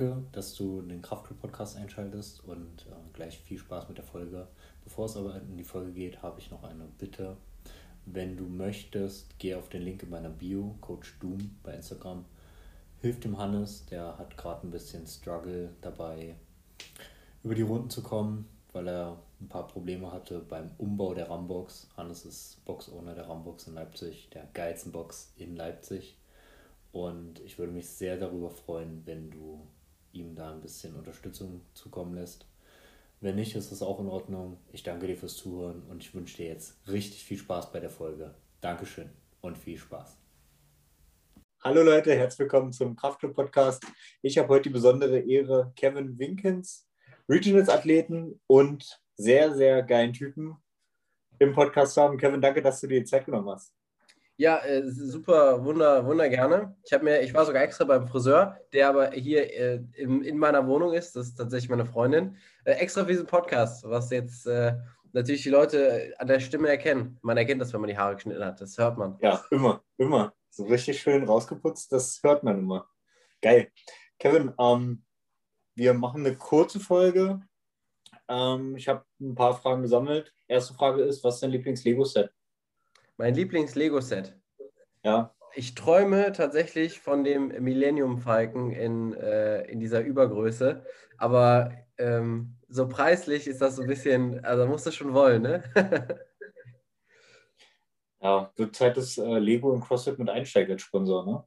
Danke, dass du den Kraftclub-Podcast einschaltest und äh, gleich viel Spaß mit der Folge. Bevor es aber in die Folge geht, habe ich noch eine Bitte. Wenn du möchtest, geh auf den Link in meiner Bio, Coach Doom bei Instagram. Hilf dem Hannes, der hat gerade ein bisschen Struggle dabei, über die Runden zu kommen, weil er ein paar Probleme hatte beim Umbau der Rambox. Hannes ist Box-Owner der Rambox in Leipzig, der geilsten Box in Leipzig. Und ich würde mich sehr darüber freuen, wenn du ihm da ein bisschen Unterstützung zukommen lässt. Wenn nicht, ist es auch in Ordnung. Ich danke dir fürs Zuhören und ich wünsche dir jetzt richtig viel Spaß bei der Folge. Dankeschön und viel Spaß. Hallo Leute, herzlich willkommen zum Kraftclub Podcast. Ich habe heute die besondere Ehre, Kevin Winkens, Regionals-Athleten und sehr, sehr geilen Typen im Podcast zu haben. Kevin, danke, dass du dir die Zeit genommen hast. Ja, äh, super, wunder, wunder gerne. Ich habe mir, ich war sogar extra beim Friseur, der aber hier äh, in, in meiner Wohnung ist. Das ist tatsächlich meine Freundin. Äh, extra für diesen Podcast, was jetzt äh, natürlich die Leute an der Stimme erkennen. Man erkennt das, wenn man die Haare geschnitten hat. Das hört man. Ja, immer, immer. So richtig schön rausgeputzt, das hört man immer. Geil. Kevin, ähm, wir machen eine kurze Folge. Ähm, ich habe ein paar Fragen gesammelt. Erste Frage ist: Was ist dein Lieblings-Lego-Set? Mein Lieblings-Lego-Set. Ja. Ich träume tatsächlich von dem Millennium Falcon in, äh, in dieser Übergröße. Aber ähm, so preislich ist das so ein bisschen, also musst du schon wollen, ne? ja, zurzeit ist äh, Lego und CrossFit mit Einsteiger als Sponsor, ne?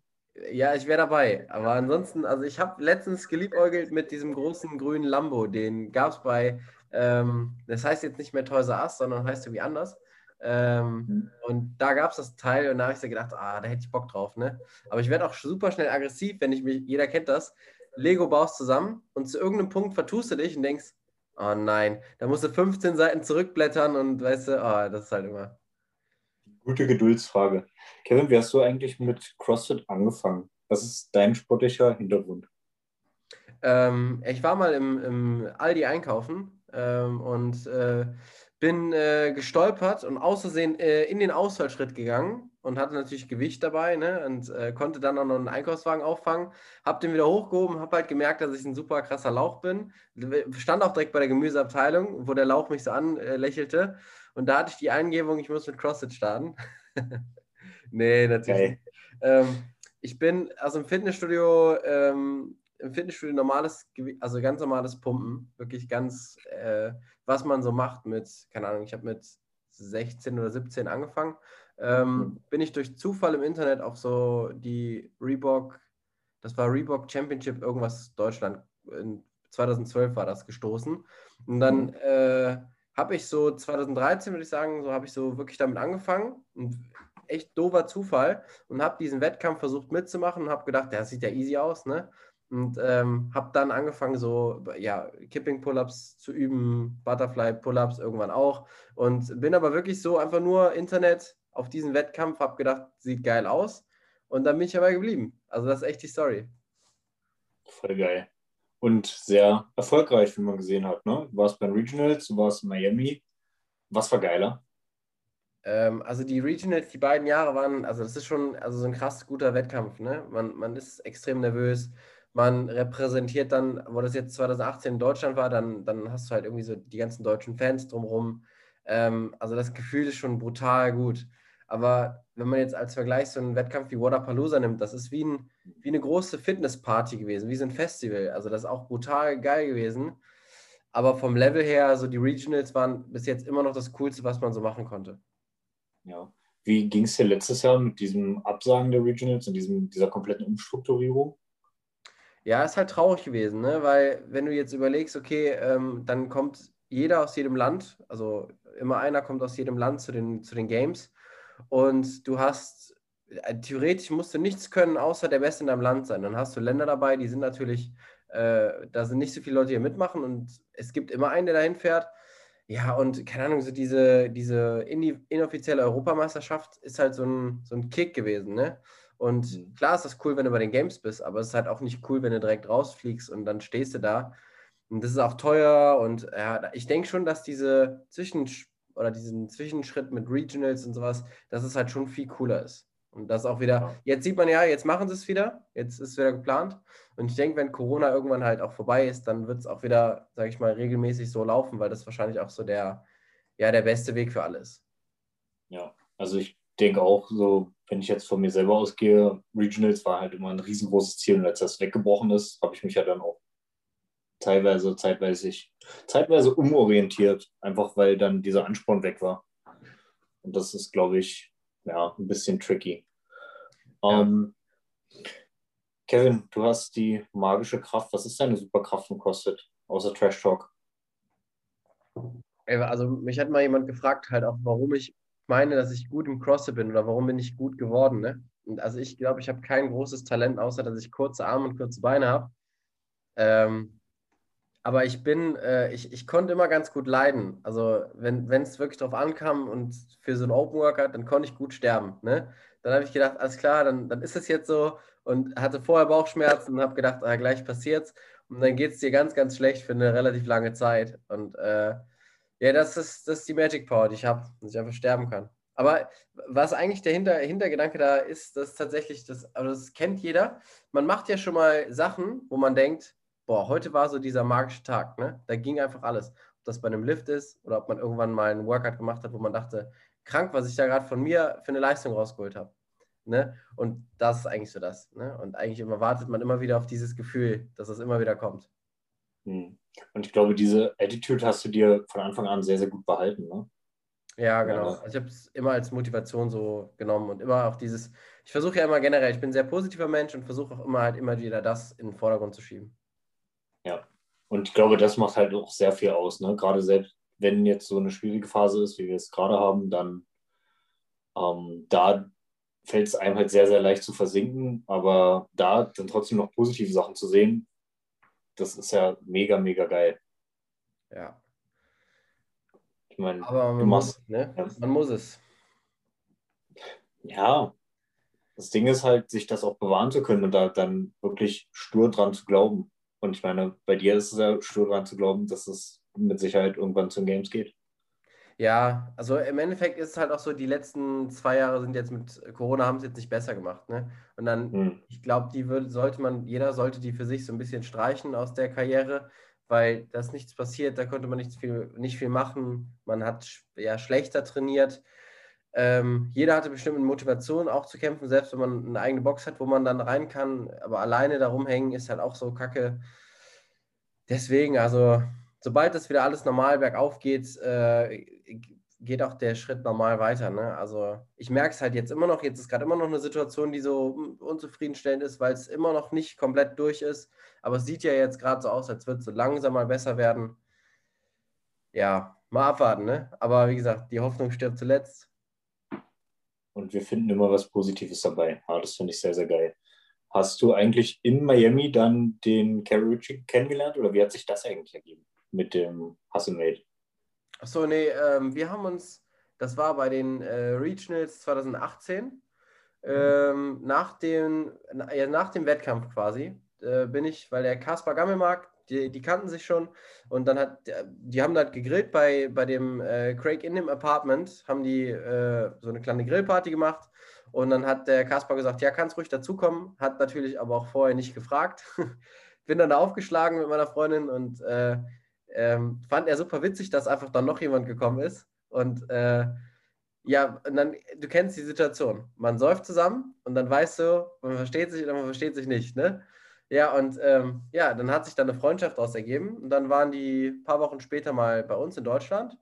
Ja, ich wäre dabei. Aber ansonsten, also ich habe letztens geliebäugelt mit diesem großen grünen Lambo. Den gab es bei, ähm, das heißt jetzt nicht mehr Toys R Us, sondern heißt irgendwie anders. Ähm, mhm. Und da gab es das Teil und da habe ich so gedacht, ah, da hätte ich Bock drauf, ne? Aber ich werde auch super schnell aggressiv, wenn ich mich, jeder kennt das, Lego baust zusammen und zu irgendeinem Punkt vertust du dich und denkst, oh nein, da musst du 15 Seiten zurückblättern und weißt du, oh, das ist halt immer. Gute Geduldsfrage. Kevin, wie hast du eigentlich mit CrossFit angefangen? Was ist dein sportlicher Hintergrund? Ähm, ich war mal im, im Aldi einkaufen ähm, und äh, bin äh, gestolpert und außersehen äh, in den Ausfallschritt gegangen und hatte natürlich Gewicht dabei ne, und äh, konnte dann auch noch einen Einkaufswagen auffangen. Hab den wieder hochgehoben, habe halt gemerkt, dass ich ein super krasser Lauch bin. Stand auch direkt bei der Gemüseabteilung, wo der Lauch mich so anlächelte. Und da hatte ich die Eingebung, ich muss mit CrossFit starten. nee, natürlich. Okay. Ähm, ich bin also im Fitnessstudio ähm, im Fitnessstudio normales, also ganz normales Pumpen, wirklich ganz, äh, was man so macht mit, keine Ahnung, ich habe mit 16 oder 17 angefangen, ähm, mhm. bin ich durch Zufall im Internet auf so die Reebok, das war Reebok Championship irgendwas Deutschland, in 2012 war das gestoßen und dann mhm. äh, habe ich so 2013, würde ich sagen, so habe ich so wirklich damit angefangen. Ein echt doofer Zufall und habe diesen Wettkampf versucht mitzumachen und habe gedacht, der sieht ja easy aus, ne? Und ähm, habe dann angefangen, so ja, Kipping-Pull-Ups zu üben, Butterfly-Pull-Ups irgendwann auch und bin aber wirklich so einfach nur Internet auf diesen Wettkampf, habe gedacht, sieht geil aus und dann bin ich dabei geblieben. Also das ist echt die Story. Voll geil. Und sehr erfolgreich, wie man gesehen hat. Ne? Du warst bei Regionals, du warst in Miami. Was war geiler? Ähm, also die Regionals, die beiden Jahre waren, also das ist schon also so ein krass guter Wettkampf. Ne? Man, man ist extrem nervös man repräsentiert dann, wo das jetzt 2018 in Deutschland war, dann, dann hast du halt irgendwie so die ganzen deutschen Fans drumherum. Ähm, also das Gefühl ist schon brutal gut. Aber wenn man jetzt als Vergleich so einen Wettkampf wie Waterpalooza nimmt, das ist wie, ein, wie eine große Fitnessparty gewesen, wie so ein Festival. Also das ist auch brutal geil gewesen. Aber vom Level her, so die Regionals waren bis jetzt immer noch das Coolste, was man so machen konnte. Ja. Wie ging es dir letztes Jahr mit diesem Absagen der Regionals und diesem, dieser kompletten Umstrukturierung? Ja, ist halt traurig gewesen, ne? weil wenn du jetzt überlegst, okay, ähm, dann kommt jeder aus jedem Land, also immer einer kommt aus jedem Land zu den, zu den Games und du hast, äh, theoretisch musst du nichts können, außer der Beste in deinem Land sein. Dann hast du Länder dabei, die sind natürlich, äh, da sind nicht so viele Leute, die mitmachen und es gibt immer einen, der dahin fährt. Ja, und keine Ahnung, so diese, diese inoffizielle Europameisterschaft ist halt so ein, so ein Kick gewesen, ne? Und mhm. klar ist das cool, wenn du bei den Games bist, aber es ist halt auch nicht cool, wenn du direkt rausfliegst und dann stehst du da. Und das ist auch teuer und ja, ich denke schon, dass diese Zwischen- oder diesen Zwischenschritt mit Regionals und sowas, dass es halt schon viel cooler ist. Und das auch wieder, ja. jetzt sieht man ja, jetzt machen sie es wieder, jetzt ist es wieder geplant. Und ich denke, wenn Corona irgendwann halt auch vorbei ist, dann wird es auch wieder, sage ich mal, regelmäßig so laufen, weil das wahrscheinlich auch so der, ja, der beste Weg für alles. Ja, also ich denke auch so, wenn ich jetzt von mir selber ausgehe, Regionals war halt immer ein riesengroßes Ziel und als das weggebrochen ist, habe ich mich ja dann auch teilweise, zeitweise, zeitweise umorientiert, einfach weil dann dieser Ansporn weg war. Und das ist, glaube ich, ja, ein bisschen tricky. Ja. Um, ähm, Kevin, du hast die magische Kraft. Was ist deine Superkraft von CrossFit, außer Trash Talk? Also mich hat mal jemand gefragt, halt auch, warum ich meine, dass ich gut im CrossFit bin oder warum bin ich gut geworden. Ne? Und also ich glaube, ich habe kein großes Talent, außer dass ich kurze Arme und kurze Beine habe. Ähm, aber ich bin, äh, ich, ich konnte immer ganz gut leiden. Also wenn es wirklich darauf ankam und für so ein Open Workout, dann konnte ich gut sterben. Ne? Dann habe ich gedacht, alles klar, dann, dann ist es jetzt so und hatte vorher Bauchschmerzen und habe gedacht, ah, gleich passiert's. Und dann geht es dir ganz, ganz schlecht für eine relativ lange Zeit. Und äh, ja, das ist, das ist die Magic Power, die ich habe, dass ich einfach sterben kann. Aber was eigentlich der Hinter Hintergedanke da ist, dass tatsächlich, das, also das kennt jeder, man macht ja schon mal Sachen, wo man denkt, boah, heute war so dieser magische Tag, ne? Da ging einfach alles. Ob das bei einem Lift ist oder ob man irgendwann mal einen Workout gemacht hat, wo man dachte, krank, was ich da gerade von mir für eine Leistung rausgeholt habe. Ne? Und das ist eigentlich so das. Ne? Und eigentlich immer wartet man immer wieder auf dieses Gefühl, dass es immer wieder kommt. Hm. Und ich glaube, diese Attitude hast du dir von Anfang an sehr, sehr gut behalten. Ne? Ja, genau. Also ich habe es immer als Motivation so genommen und immer auch dieses, ich versuche ja immer generell, ich bin ein sehr positiver Mensch und versuche auch immer halt immer wieder das in den Vordergrund zu schieben. Ja, und ich glaube, das macht halt auch sehr viel aus. Ne? Gerade selbst, wenn jetzt so eine schwierige Phase ist, wie wir es gerade haben, dann ähm, da fällt es einem halt sehr, sehr leicht zu versinken. Aber da dann trotzdem noch positive Sachen zu sehen, das ist ja mega, mega geil. Ja. Ich meine, aber man, machst, muss, ne? ja. man muss es. Ja, das Ding ist halt, sich das auch bewahren zu können und da dann wirklich stur dran zu glauben. Und ich meine, bei dir ist es ja stur dran zu glauben, dass es mit Sicherheit irgendwann zu Games geht. Ja, also im Endeffekt ist es halt auch so, die letzten zwei Jahre sind jetzt mit Corona, haben es jetzt nicht besser gemacht. Ne? Und dann, hm. ich glaube, die würde, sollte man, jeder sollte die für sich so ein bisschen streichen aus der Karriere, weil da ist nichts passiert, da konnte man nicht viel, nicht viel machen. Man hat ja schlechter trainiert. Ähm, jeder hatte bestimmt eine Motivation auch zu kämpfen, selbst wenn man eine eigene Box hat, wo man dann rein kann. Aber alleine da rumhängen ist halt auch so kacke. Deswegen, also sobald das wieder alles normal bergauf geht, äh, geht auch der Schritt normal weiter. Ne? Also ich merke es halt jetzt immer noch, jetzt ist gerade immer noch eine Situation, die so unzufriedenstellend ist, weil es immer noch nicht komplett durch ist. Aber es sieht ja jetzt gerade so aus, als würde es so langsam mal besser werden. Ja, mal abwarten, ne? Aber wie gesagt, die Hoffnung stirbt zuletzt. Und wir finden immer was Positives dabei. Ja, das finde ich sehr, sehr geil. Hast du eigentlich in Miami dann den Carrie kennengelernt oder wie hat sich das eigentlich ergeben? mit dem Hustle Achso, nee, ähm, wir haben uns, das war bei den äh, Regionals 2018, mhm. ähm, nach, dem, ja, nach dem Wettkampf quasi, äh, bin ich, weil der Kaspar Gammelmark, die, die, kannten sich schon und dann hat, die haben halt gegrillt bei, bei dem äh, Craig in dem Apartment, haben die äh, so eine kleine Grillparty gemacht und dann hat der Kaspar gesagt, ja, kannst ruhig dazukommen, hat natürlich aber auch vorher nicht gefragt. Bin dann da aufgeschlagen mit meiner Freundin und äh, ähm, fand er super witzig, dass einfach dann noch jemand gekommen ist. Und äh, ja, und dann, du kennst die Situation. Man säuft zusammen und dann weißt du, man versteht sich oder man versteht sich nicht, ne? Ja, und ähm, ja, dann hat sich dann eine Freundschaft daraus ergeben. Und dann waren die ein paar Wochen später mal bei uns in Deutschland.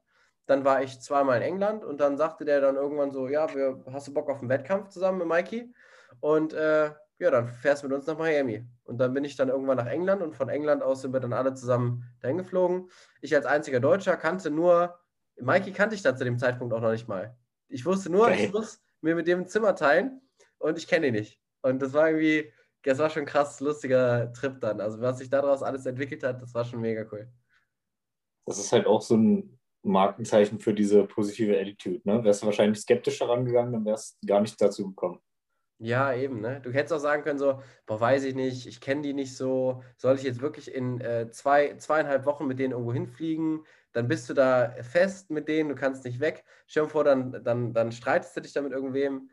Dann war ich zweimal in England und dann sagte der dann irgendwann so: Ja, wir, hast du Bock auf einen Wettkampf zusammen mit Mikey? Und äh, ja, dann fährst du mit uns nach Miami. Und dann bin ich dann irgendwann nach England und von England aus sind wir dann alle zusammen dahin geflogen. Ich als einziger Deutscher kannte nur, Mikey kannte ich dann zu dem Zeitpunkt auch noch nicht mal. Ich wusste nur, okay. ich muss mir mit dem ein Zimmer teilen und ich kenne ihn nicht. Und das war irgendwie, das war schon ein krass lustiger Trip dann. Also was sich daraus alles entwickelt hat, das war schon mega cool. Das ist halt auch so ein Markenzeichen für diese positive Attitude. Ne? Wärst du wahrscheinlich skeptischer rangegangen, dann wärst du gar nicht dazu gekommen. Ja, eben, ne? Du hättest auch sagen können, so, boah, weiß ich nicht, ich kenne die nicht so, soll ich jetzt wirklich in äh, zwei, zweieinhalb Wochen mit denen irgendwo hinfliegen? Dann bist du da fest mit denen, du kannst nicht weg. Stell dir vor, dann, dann, dann streitest du dich da mit irgendwem.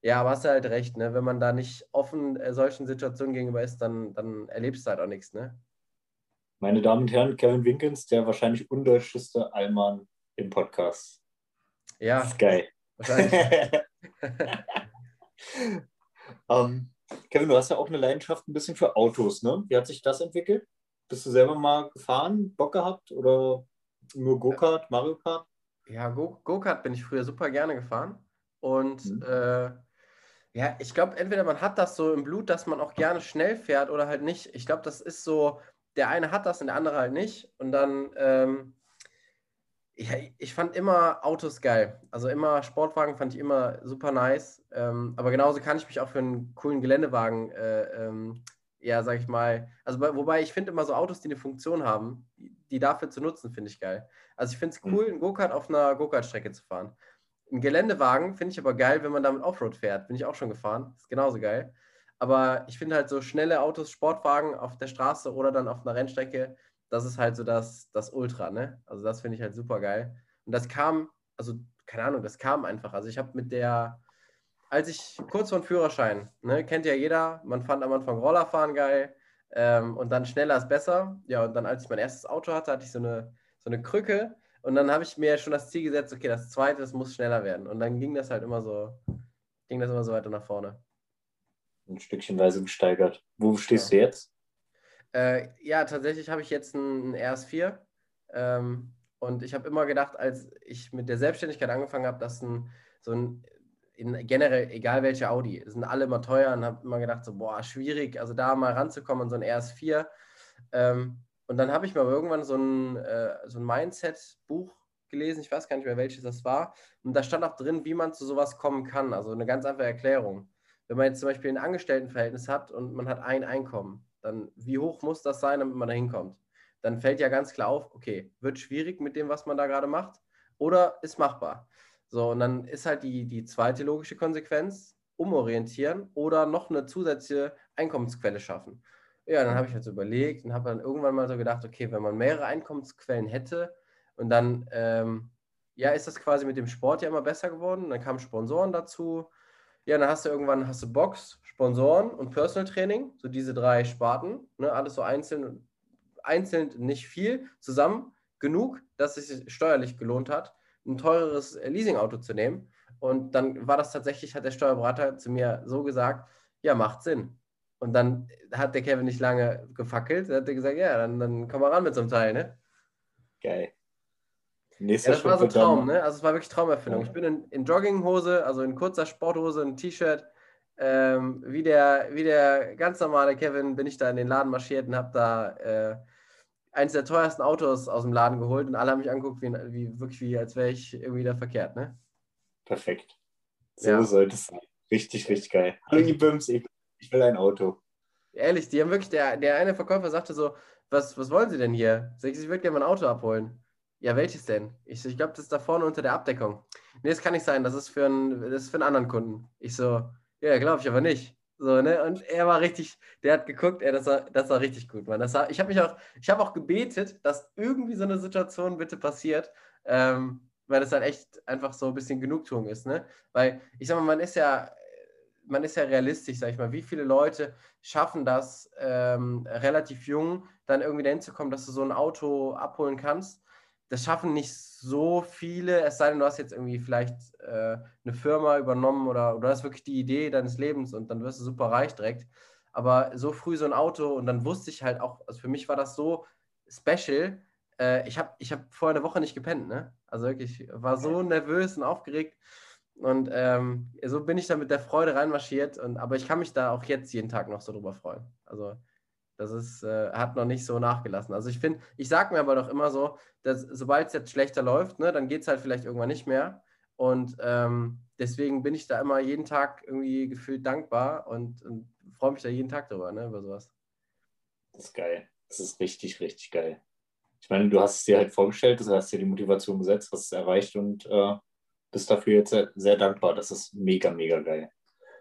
Ja, aber hast du halt recht, ne? Wenn man da nicht offen äh, solchen Situationen gegenüber ist, dann, dann erlebst du halt auch nichts, ne? Meine Damen und Herren, Kevin Winkens, der wahrscheinlich undeutscheste Allmann im Podcast. Ja. Das ist geil. Wahrscheinlich. ähm, Kevin, du hast ja auch eine Leidenschaft ein bisschen für Autos, ne? Wie hat sich das entwickelt? Bist du selber mal gefahren, Bock gehabt oder nur Go-Kart, Mario Kart? Ja, Go- Go-Kart bin ich früher super gerne gefahren. Und Mhm. äh, ja, ich glaube, entweder man hat das so im Blut, dass man auch gerne schnell fährt oder halt nicht. Ich glaube, das ist so, der eine hat das und der andere halt nicht. Und dann, ähm, ja, ich fand immer Autos geil. Also immer Sportwagen fand ich immer super nice. Ähm, aber genauso kann ich mich auch für einen coolen Geländewagen, äh, ähm, ja, sag ich mal, also bei, wobei ich finde immer so Autos, die eine Funktion haben, die, die dafür zu nutzen, finde ich geil. Also ich finde es cool, einen Go-Kart auf einer Go-Kart-Strecke zu fahren. Ein Geländewagen finde ich aber geil, wenn man damit Offroad fährt. Bin ich auch schon gefahren. Ist genauso geil. Aber ich finde halt so schnelle Autos, Sportwagen auf der Straße oder dann auf einer Rennstrecke, das ist halt so das, das Ultra, ne? Also das finde ich halt super geil. Und das kam, also keine Ahnung, das kam einfach. Also ich habe mit der, als ich kurz vor dem Führerschein, ne, kennt ja jeder, man fand am Anfang Rollerfahren geil ähm, und dann schneller ist besser. Ja, und dann als ich mein erstes Auto hatte, hatte ich so eine, so eine Krücke und dann habe ich mir schon das Ziel gesetzt, okay, das zweite, das muss schneller werden. Und dann ging das halt immer so, ging das immer so weiter nach vorne. Ein Stückchenweise gesteigert. Wo stehst du jetzt? Äh, ja, tatsächlich habe ich jetzt einen RS4. Ähm, und ich habe immer gedacht, als ich mit der Selbstständigkeit angefangen habe, dass ein, so ein, in, generell, egal welche Audi, sind alle immer teuer und habe immer gedacht, so, boah, schwierig, also da mal ranzukommen an so ein RS4. Ähm, und dann habe ich mal irgendwann so ein, äh, so ein Mindset-Buch gelesen, ich weiß gar nicht mehr, welches das war. Und da stand auch drin, wie man zu sowas kommen kann. Also eine ganz einfache Erklärung. Wenn man jetzt zum Beispiel ein Angestelltenverhältnis hat und man hat ein Einkommen, dann wie hoch muss das sein, damit man da hinkommt? Dann fällt ja ganz klar auf, okay, wird schwierig mit dem, was man da gerade macht, oder ist machbar. So, und dann ist halt die, die zweite logische Konsequenz, umorientieren oder noch eine zusätzliche Einkommensquelle schaffen. Ja, dann habe ich so überlegt und habe dann irgendwann mal so gedacht, okay, wenn man mehrere Einkommensquellen hätte und dann, ähm, ja, ist das quasi mit dem Sport ja immer besser geworden. Dann kamen Sponsoren dazu. Ja, dann hast du irgendwann hast du Box, Sponsoren und Personal Training, so diese drei Sparten, ne, alles so einzeln, einzeln nicht viel, zusammen genug, dass es sich steuerlich gelohnt hat, ein teureres Leasingauto zu nehmen. Und dann war das tatsächlich, hat der Steuerberater zu mir so gesagt, ja, macht Sinn. Und dann hat der Kevin nicht lange gefackelt, er hat gesagt, ja, dann, dann komm mal ran mit so einem Teil, ne? Geil. Ja, Nächster das war so ein Traum, ne? Also es war wirklich Traumerfüllung. Ja. Ich bin in, in Jogginghose, also in kurzer Sporthose, ein T-Shirt. Ähm, wie, der, wie der ganz normale Kevin bin ich da in den Laden marschiert und habe da äh, eins der teuersten Autos aus dem Laden geholt und alle haben mich angeguckt, wie, wie wirklich wie, als wäre ich irgendwie da verkehrt, ne? Perfekt. So Ja. sollte es sein. Richtig, richtig geil. Hallo, ihr Bims, ich, ich will ein Auto. Ehrlich, die haben wirklich, der, der eine Verkäufer sagte so, was, was wollen Sie denn hier? Sag ich, ich würde gerne mein Auto abholen. Ja, welches denn? Ich, ich glaube, das ist da vorne unter der Abdeckung. Nee, das kann nicht sein, das ist für, ein, das ist für einen anderen Kunden. Ich so, ja, glaube ich aber nicht. So, ne? Und er war richtig, der hat geguckt, ey, das war, das war richtig gut, Mann. Das war, ich habe mich auch, ich habe auch gebetet, dass irgendwie so eine Situation bitte passiert, ähm, weil das halt echt einfach so ein bisschen Genugtuung ist, ne? Weil, ich sag mal, man ist ja, man ist ja realistisch, sag ich mal, wie viele Leute schaffen das, ähm, relativ jung, dann irgendwie dahin zu kommen, dass du so ein Auto abholen kannst. Das schaffen nicht so viele, es sei denn, du hast jetzt irgendwie vielleicht äh, eine Firma übernommen oder, oder du hast wirklich die Idee deines Lebens und dann wirst du super reich direkt. Aber so früh so ein Auto und dann wusste ich halt auch, also für mich war das so special. Äh, ich habe ich hab vorher eine Woche nicht gepennt, ne? Also wirklich, war so nervös und aufgeregt. Und ähm, so bin ich da mit der Freude reinmarschiert. Und, aber ich kann mich da auch jetzt jeden Tag noch so drüber freuen. Also das ist, äh, hat noch nicht so nachgelassen. Also ich finde, ich sage mir aber doch immer so, dass sobald es jetzt schlechter läuft, ne, dann geht es halt vielleicht irgendwann nicht mehr. Und ähm, deswegen bin ich da immer jeden Tag irgendwie gefühlt dankbar und, und freue mich da jeden Tag drüber, ne, über sowas. Das ist geil. Das ist richtig, richtig geil. Ich meine, du hast es dir halt vorgestellt, du hast dir die Motivation gesetzt, hast es erreicht und äh, bist dafür jetzt sehr, sehr dankbar. Das ist mega, mega geil.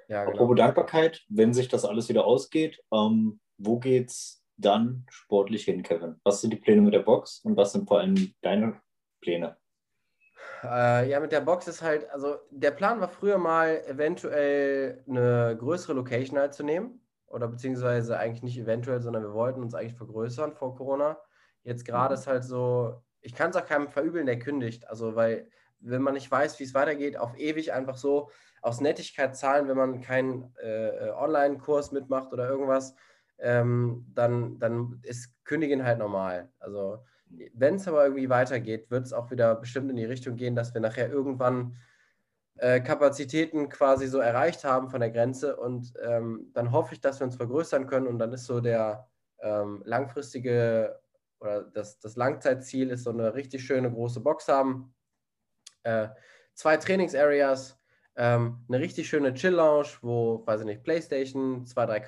Ja, genau. Apropos Dankbarkeit, wenn sich das alles wieder ausgeht, ähm, wo geht's dann sportlich hin, Kevin? Was sind die Pläne mit der Box und was sind vor allem deine Pläne? Äh, ja, mit der Box ist halt, also der Plan war früher mal eventuell eine größere Location halt zu nehmen. Oder beziehungsweise eigentlich nicht eventuell, sondern wir wollten uns eigentlich vergrößern vor Corona. Jetzt gerade mhm. ist halt so, ich kann es auch keinem verübeln, der kündigt. Also, weil, wenn man nicht weiß, wie es weitergeht, auf ewig einfach so aus Nettigkeit zahlen, wenn man keinen äh, Online-Kurs mitmacht oder irgendwas, ähm, dann, dann ist Kündigen halt normal. Also wenn es aber irgendwie weitergeht, wird es auch wieder bestimmt in die Richtung gehen, dass wir nachher irgendwann äh, Kapazitäten quasi so erreicht haben von der Grenze und ähm, dann hoffe ich, dass wir uns vergrößern können und dann ist so der ähm, langfristige oder das, das Langzeitziel ist so eine richtig schöne große Box haben, äh, zwei Trainingsareas, ähm, eine richtig schöne Chill-Lounge, wo, weiß ich nicht, Playstation, zwei, drei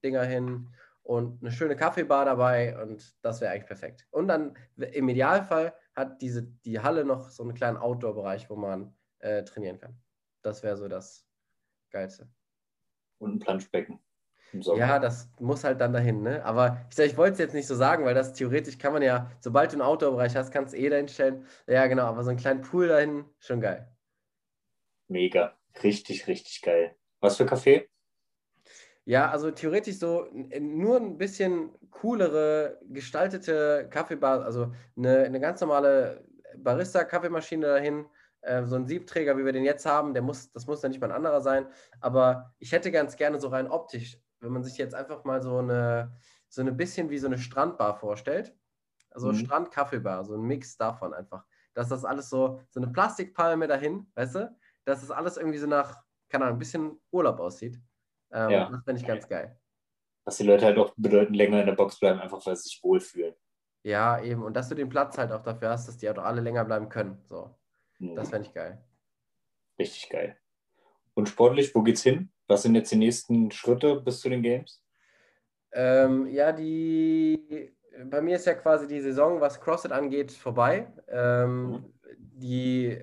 Couch-Dinger hin und eine schöne Kaffeebar dabei und das wäre eigentlich perfekt. Und dann im Idealfall hat diese, die Halle noch so einen kleinen Outdoor-Bereich, wo man äh, trainieren kann. Das wäre so das Geilste. Und ein Planschbecken. Ja, das muss halt dann dahin, ne? Aber ich, ich wollte es jetzt nicht so sagen, weil das theoretisch kann man ja, sobald du einen Outdoor-Bereich hast, kannst du eh dahin stellen. Ja, genau, aber so einen kleinen Pool dahin, schon geil. Mega. Richtig, richtig geil. Was für Kaffee? Ja, also theoretisch so nur ein bisschen coolere gestaltete Kaffeebar, also eine, eine ganz normale Barista-Kaffeemaschine dahin, äh, so ein Siebträger, wie wir den jetzt haben, der muss, das muss ja nicht mal ein anderer sein, aber ich hätte ganz gerne so rein optisch, wenn man sich jetzt einfach mal so eine, so eine bisschen wie so eine Strandbar vorstellt, also mhm. Strand-Kaffeebar, so ein Mix davon einfach, dass das alles so, so eine Plastikpalme dahin, weißt du, dass das alles irgendwie so nach, keine Ahnung, ein bisschen Urlaub aussieht. Ähm, ja. Das finde ich ganz geil. Dass die Leute halt auch bedeutend länger in der Box bleiben, einfach weil sie sich wohlfühlen. Ja, eben. Und dass du den Platz halt auch dafür hast, dass die auch alle länger bleiben können. So. Mhm. Das fände ich geil. Richtig geil. Und sportlich, wo geht's hin? Was sind jetzt die nächsten Schritte bis zu den Games? Ähm, ja, die bei mir ist ja quasi die Saison, was CrossFit angeht, vorbei. Ähm, mhm. Die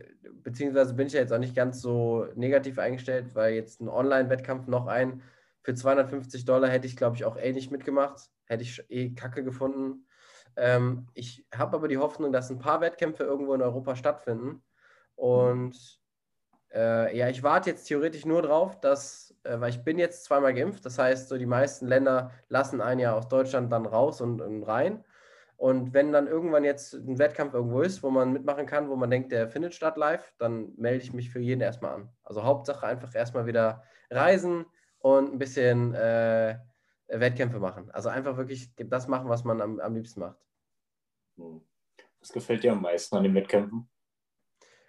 beziehungsweise bin ich ja jetzt auch nicht ganz so negativ eingestellt, weil jetzt ein Online-Wettkampf noch ein für 250 Dollar hätte ich, glaube ich, auch eh nicht mitgemacht. Hätte ich eh kacke gefunden. Ähm, ich habe aber die Hoffnung, dass ein paar Wettkämpfe irgendwo in Europa stattfinden. Und äh, ja, ich warte jetzt theoretisch nur drauf, dass, äh, weil ich bin jetzt zweimal geimpft, das heißt, so die meisten Länder lassen einen ja aus Deutschland dann raus und, und rein. Und wenn dann irgendwann jetzt ein Wettkampf irgendwo ist, wo man mitmachen kann, wo man denkt, der findet statt live, dann melde ich mich für jeden erstmal an. Also Hauptsache einfach erstmal wieder reisen und ein bisschen äh, Wettkämpfe machen. Also einfach wirklich das machen, was man am, am liebsten macht. Hm. Was gefällt dir am meisten an den Wettkämpfen?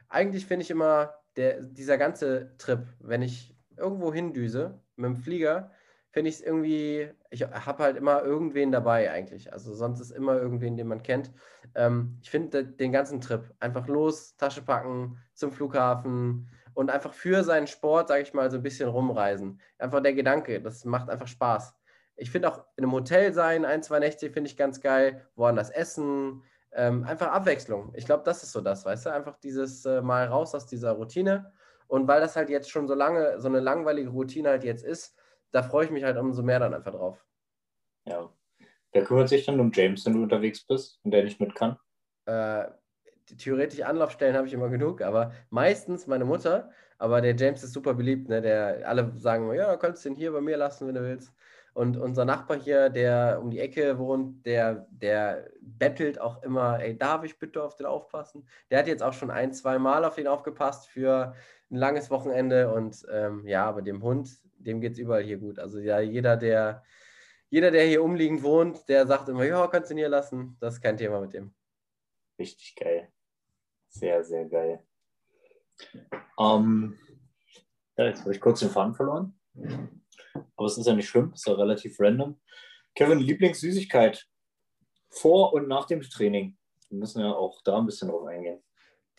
Eigentlich finde ich immer der, dieser ganze Trip, wenn ich irgendwo hindüse mit dem Flieger, finde ich es irgendwie, ich habe halt immer irgendwen dabei eigentlich. Also sonst ist immer irgendwen, den man kennt. Ähm, ich finde den ganzen Trip einfach los, Tasche packen, zum Flughafen und einfach für seinen Sport, sage ich mal, so ein bisschen rumreisen. Einfach der Gedanke, das macht einfach Spaß. Ich finde auch in einem Hotel sein, ein, zwei Nächte finde ich ganz geil, woanders essen, ähm, einfach Abwechslung. Ich glaube, das ist so das, weißt du, einfach dieses äh, Mal raus aus dieser Routine. Und weil das halt jetzt schon so lange, so eine langweilige Routine halt jetzt ist, da freue ich mich halt umso mehr dann einfach drauf. Ja. Wer kümmert sich dann um James, wenn du unterwegs bist und der nicht mit kann? Äh, theoretisch Anlaufstellen habe ich immer genug, aber meistens meine Mutter. Aber der James ist super beliebt, ne? Der alle sagen, ja, kannst du ihn hier bei mir lassen, wenn du willst. Und unser Nachbar hier, der um die Ecke wohnt, der, der bettelt auch immer, ey, darf ich bitte auf den aufpassen? Der hat jetzt auch schon ein, zwei Mal auf ihn aufgepasst für ein langes Wochenende. Und ähm, ja, aber dem Hund, dem geht es überall hier gut. Also ja, jeder, der, jeder, der hier umliegend wohnt, der sagt immer, ja, kannst du ihn hier lassen. Das ist kein Thema mit dem. Richtig geil. Sehr, sehr geil. Ähm, ja, jetzt habe ich kurz den Faden verloren. Aber es ist ja nicht schlimm, es ist ja relativ random. Kevin, Lieblingssüßigkeit vor und nach dem Training. Wir müssen ja auch da ein bisschen drauf eingehen.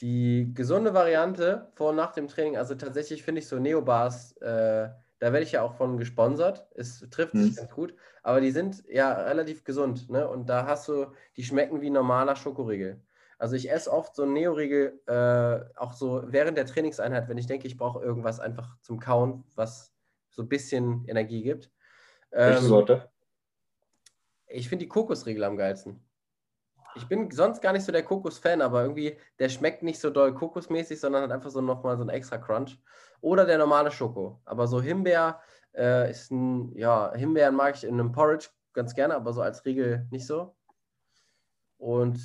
Die gesunde Variante vor und nach dem Training, also tatsächlich finde ich so Neobars, äh, da werde ich ja auch von gesponsert. Es trifft sich hm. ganz gut, aber die sind ja relativ gesund. Ne? Und da hast du, die schmecken wie normaler Schokoriegel. Also ich esse oft so einen Neoriegel, äh, auch so während der Trainingseinheit, wenn ich denke, ich brauche irgendwas einfach zum Kauen, was so ein bisschen Energie gibt. Welche ähm, Sorte? Ich finde die Kokosriegel am geilsten. Ich bin sonst gar nicht so der Kokos-Fan, aber irgendwie, der schmeckt nicht so doll kokosmäßig, sondern hat einfach so nochmal so einen extra Crunch. Oder der normale Schoko. Aber so Himbeer äh, ist ein, ja, Himbeeren mag ich in einem Porridge ganz gerne, aber so als Riegel nicht so. Und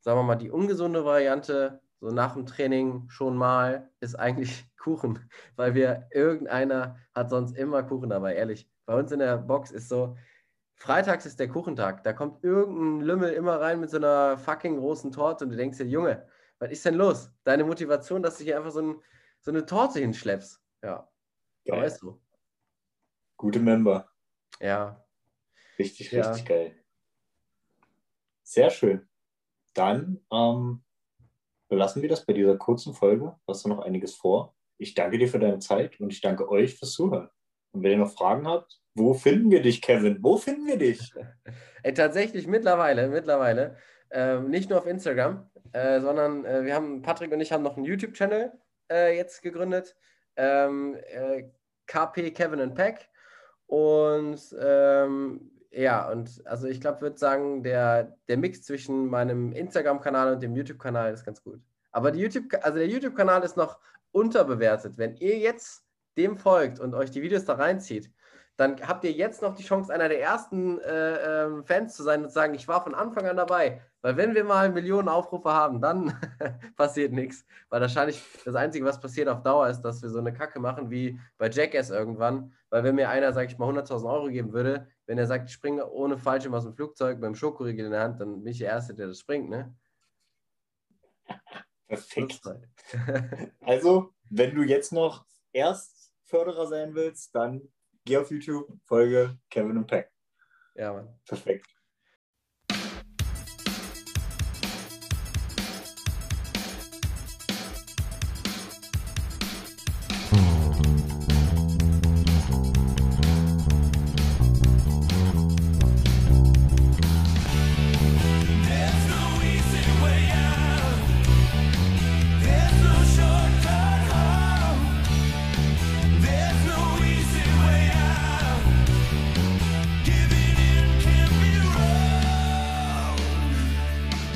sagen wir mal, die ungesunde Variante, so nach dem Training schon mal, ist eigentlich Kuchen, weil wir, irgendeiner hat sonst immer Kuchen dabei, ehrlich. Bei uns in der Box ist so, Freitags ist der Kuchentag. Da kommt irgendein Lümmel immer rein mit so einer fucking großen Torte und du denkst dir, Junge, was ist denn los? Deine Motivation, dass du hier einfach so, ein, so eine Torte hinschleppst. Ja. Geil. Ist so. Gute Member. Ja. Richtig, Ja. richtig geil. Sehr schön. Dann ähm, belassen wir das bei dieser kurzen Folge. Hast du noch einiges vor? Ich danke dir für deine Zeit und ich danke euch fürs Zuhören. Und wenn ihr noch Fragen habt, wo finden wir dich, Kevin? Wo finden wir dich? Ey, tatsächlich mittlerweile, mittlerweile, ähm, nicht nur auf Instagram, äh, sondern äh, wir haben, Patrick und ich haben noch einen YouTube-Channel äh, jetzt gegründet. Ähm, äh, KP Kevin and Pack. Und ähm, ja, und also ich glaube, würde sagen, der, der Mix zwischen meinem Instagram-Kanal und dem YouTube-Kanal ist ganz gut. Aber die YouTube, also der YouTube-Kanal ist noch unterbewertet. Wenn ihr jetzt dem folgt und euch die Videos da reinzieht, dann habt ihr jetzt noch die Chance, einer der ersten äh, ähm, Fans zu sein und zu sagen, ich war von Anfang an dabei. Weil wenn wir mal Millionen Aufrufe haben, dann passiert nichts. Weil wahrscheinlich das Einzige, was passiert auf Dauer, ist, dass wir so eine Kacke machen wie bei Jackass irgendwann. Weil wenn mir einer, sag ich mal, 100.000 Euro geben würde, wenn er sagt, ich springe ohne Fallschirm aus dem Flugzeug mit dem Schokoriegel in der Hand, dann bin ich der Erste, der das springt, ne? Perfekt. Also, wenn du jetzt noch Erstförderer sein willst, dann geh auf YouTube, folge Kevin und Peck. ja, Mann. Perfekt.